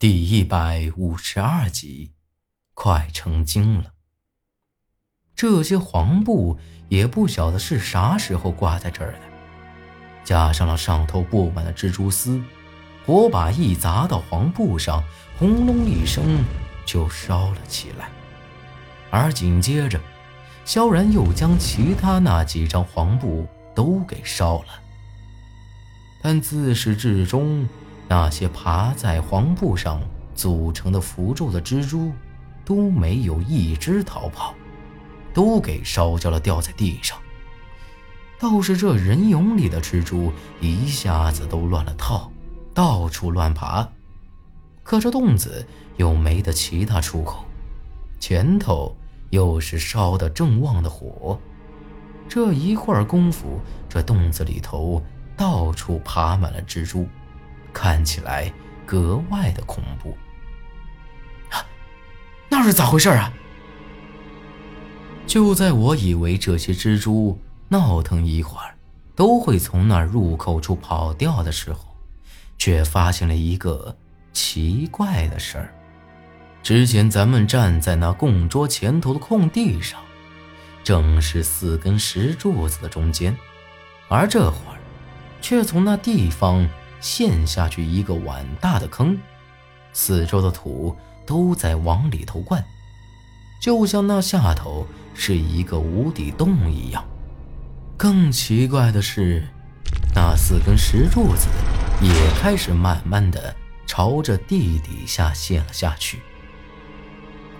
第一百五十二集，快成精了。这些黄布也不晓得是啥时候挂在这儿的，加上了上头布满了蜘蛛丝，火把一砸到黄布上，轰隆一声就烧了起来。而紧接着，萧然又将其他那几张黄布都给烧了，但自始至终。那些爬在黄布上组成的符咒的蜘蛛，都没有一只逃跑，都给烧焦了，掉在地上。倒是这人俑里的蜘蛛一下子都乱了套，到处乱爬。可这洞子又没得其他出口，前头又是烧得正旺的火，这一会儿功夫，这洞子里头到处爬满了蜘蛛。看起来格外的恐怖。啊，那是咋回事啊？就在我以为这些蜘蛛闹腾一会儿都会从那入口处跑掉的时候，却发现了一个奇怪的事儿。之前咱们站在那供桌前头的空地上，正是四根石柱子的中间，而这会儿却从那地方。陷下去一个碗大的坑，四周的土都在往里头灌，就像那下头是一个无底洞一样。更奇怪的是，那四根石柱子也开始慢慢的朝着地底下陷了下去。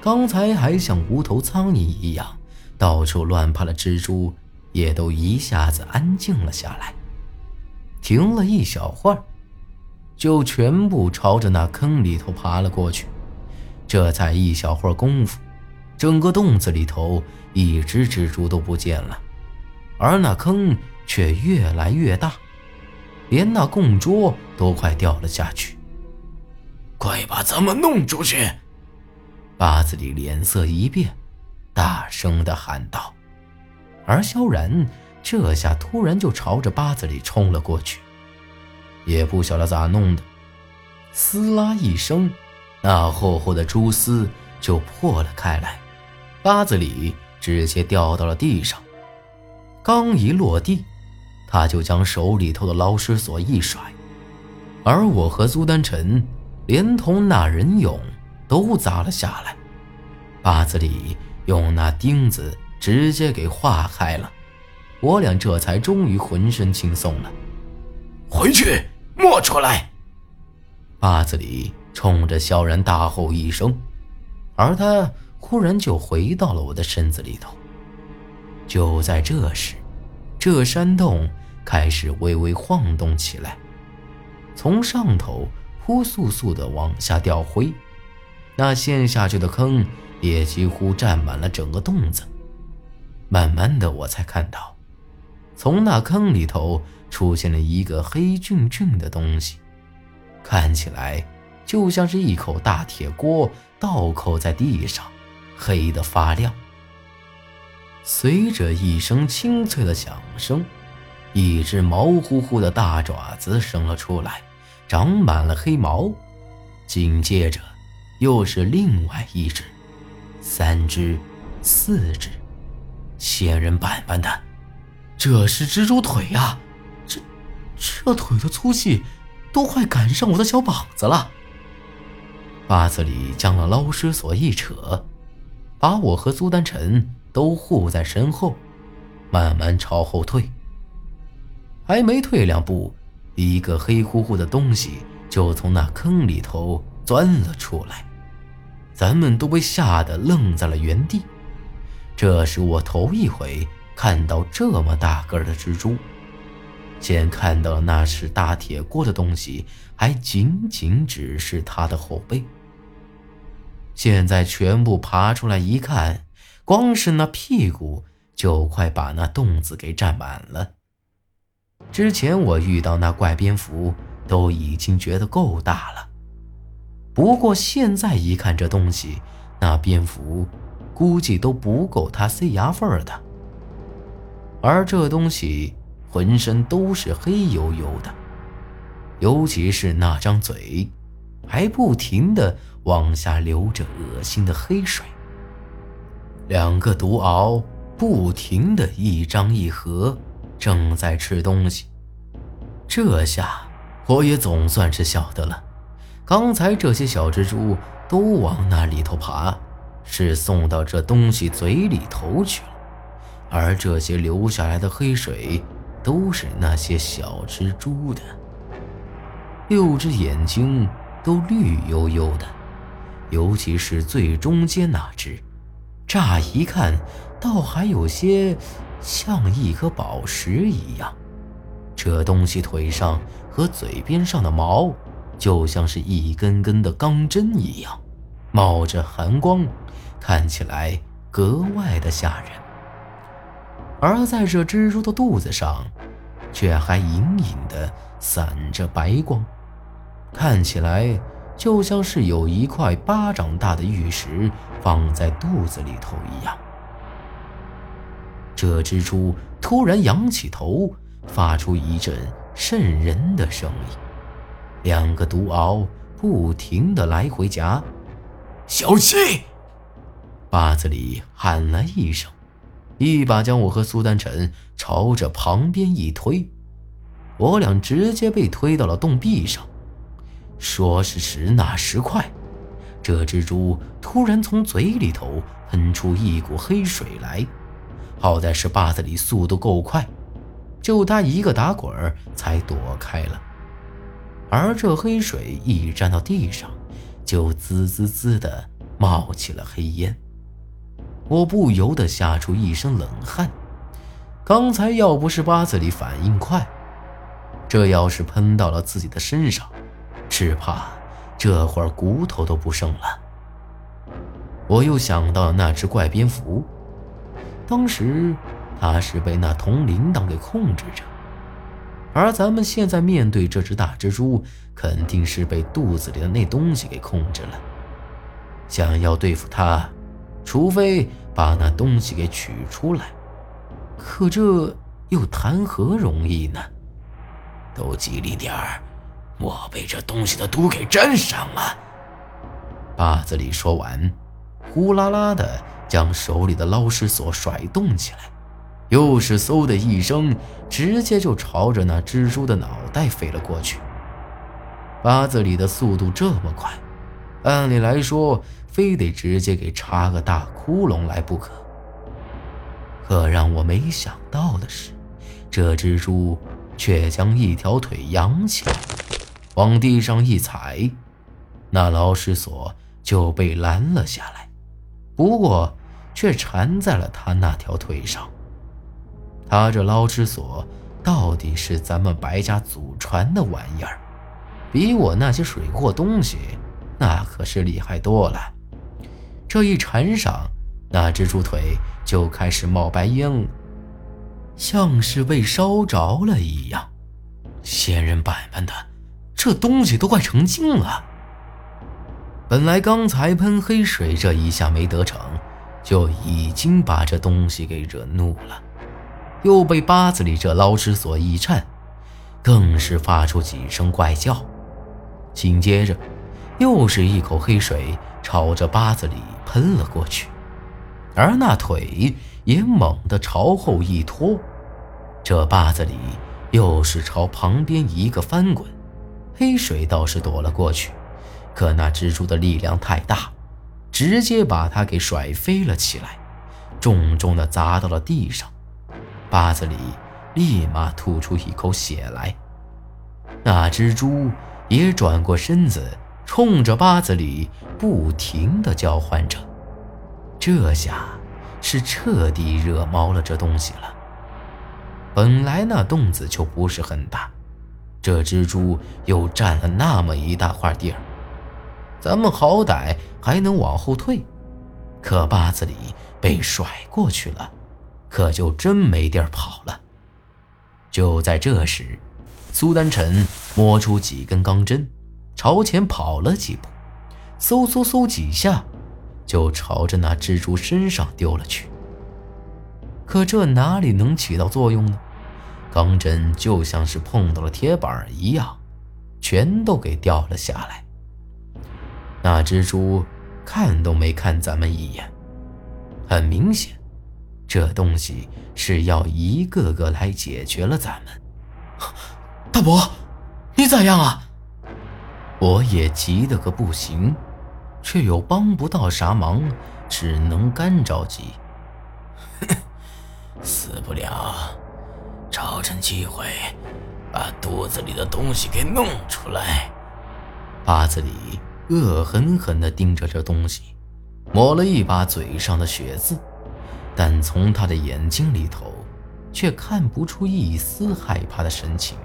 刚才还像无头苍蝇一样到处乱爬的蜘蛛，也都一下子安静了下来，停了一小会儿。就全部朝着那坑里头爬了过去。这才一小会儿功夫，整个洞子里头一只蜘蛛都不见了，而那坑却越来越大，连那供桌都快掉了下去。快把咱们弄出去！八子里脸色一变，大声的喊道。而萧然这下突然就朝着八子里冲了过去。也不晓得咋弄的，撕拉一声，那厚厚的蛛丝就破了开来，八子里直接掉到了地上。刚一落地，他就将手里头的捞尸索一甩，而我和苏丹晨连同那人俑都砸了下来。八子里用那钉子直接给划开了，我俩这才终于浑身轻松了。回去，莫出来！坝子里冲着萧然大吼一声，而他忽然就回到了我的身子里头。就在这时，这山洞开始微微晃动起来，从上头扑簌簌的往下掉灰，那陷下去的坑也几乎占满了整个洞子。慢慢的，我才看到，从那坑里头。出现了一个黑俊俊的东西，看起来就像是一口大铁锅倒扣在地上，黑的发亮。随着一声清脆的响声，一只毛乎乎的大爪子伸了出来，长满了黑毛。紧接着，又是另外一只，三只，四只，仙人板板的，这是蜘蛛腿呀！这腿的粗细，都快赶上我的小膀子了。八子里将那捞尸索一扯，把我和苏丹晨都护在身后，慢慢朝后退。还没退两步，一个黑乎乎的东西就从那坑里头钻了出来，咱们都被吓得愣在了原地。这是我头一回看到这么大个的蜘蛛。先看到那是大铁锅的东西，还仅仅只是他的后背。现在全部爬出来一看，光是那屁股就快把那洞子给占满了。之前我遇到那怪蝙蝠都已经觉得够大了，不过现在一看这东西，那蝙蝠估计都不够它塞牙缝的。而这东西。浑身都是黑油油的，尤其是那张嘴，还不停的往下流着恶心的黑水。两个毒鳌不停的一张一合，正在吃东西。这下我也总算是晓得了，刚才这些小蜘蛛都往那里头爬，是送到这东西嘴里头去了。而这些流下来的黑水，都是那些小蜘蛛的。六只眼睛都绿油油的，尤其是最中间那只，乍一看倒还有些像一颗宝石一样。这东西腿上和嘴边上的毛，就像是一根根的钢针一样，冒着寒光，看起来格外的吓人。而在这蜘蛛的肚子上，却还隐隐的散着白光，看起来就像是有一块巴掌大的玉石放在肚子里头一样。这蜘蛛突然仰起头，发出一阵瘆人的声音，两个毒鳌不停的来回夹，小心！巴子里喊了一声。一把将我和苏丹晨朝着旁边一推，我俩直接被推到了洞壁上。说时迟，那时快，这蜘蛛突然从嘴里头喷出一股黑水来。好在是坝子里速度够快，就他一个打滚才躲开了。而这黑水一沾到地上，就滋滋滋的冒起了黑烟。我不由得吓出一身冷汗。刚才要不是八子里反应快，这要是喷到了自己的身上，只怕这会儿骨头都不剩了。我又想到了那只怪蝙蝠，当时它是被那铜铃铛给控制着，而咱们现在面对这只大蜘蛛，肯定是被肚子里的那东西给控制了。想要对付它。除非把那东西给取出来，可这又谈何容易呢？都机灵点儿，莫被这东西的毒给沾上了。八子里说完，呼啦啦的将手里的捞尸索甩动起来，又是嗖的一声，直接就朝着那蜘蛛的脑袋飞了过去。八子里的速度这么快，按理来说。非得直接给插个大窟窿来不可。可让我没想到的是，这只猪却将一条腿扬起来，往地上一踩，那捞尸索就被拦了下来。不过，却缠在了他那条腿上。他这捞尸索到底是咱们白家祖传的玩意儿，比我那些水货东西那可是厉害多了。这一缠上，那蜘蛛腿就开始冒白烟，像是被烧着了一样。仙人板板的，这东西都快成精了。本来刚才喷黑水这一下没得逞，就已经把这东西给惹怒了，又被八子里这捞尸索一颤，更是发出几声怪叫。紧接着，又是一口黑水朝着八子里。喷了过去，而那腿也猛地朝后一拖，这八子里又是朝旁边一个翻滚，黑水倒是躲了过去，可那蜘蛛的力量太大，直接把他给甩飞了起来，重重的砸到了地上，八子里立马吐出一口血来，那蜘蛛也转过身子。冲着八子里不停的叫唤着，这下是彻底惹毛了这东西了。本来那洞子就不是很大，这蜘蛛又占了那么一大块地儿，咱们好歹还能往后退，可八子里被甩过去了，可就真没地儿跑了。就在这时，苏丹臣摸出几根钢针。朝前跑了几步，嗖嗖嗖几下，就朝着那蜘蛛身上丢了去。可这哪里能起到作用呢？钢针就像是碰到了铁板一样，全都给掉了下来。那蜘蛛看都没看咱们一眼。很明显，这东西是要一个个来解决了咱们。大伯，你咋样啊？我也急得个不行，却又帮不到啥忙，只能干着急。死不了，找趁机会把肚子里的东西给弄出来。八子里恶狠狠地盯着这东西，抹了一把嘴上的血渍，但从他的眼睛里头，却看不出一丝害怕的神情，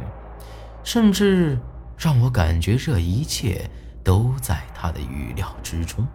甚至。让我感觉这一切都在他的预料之中。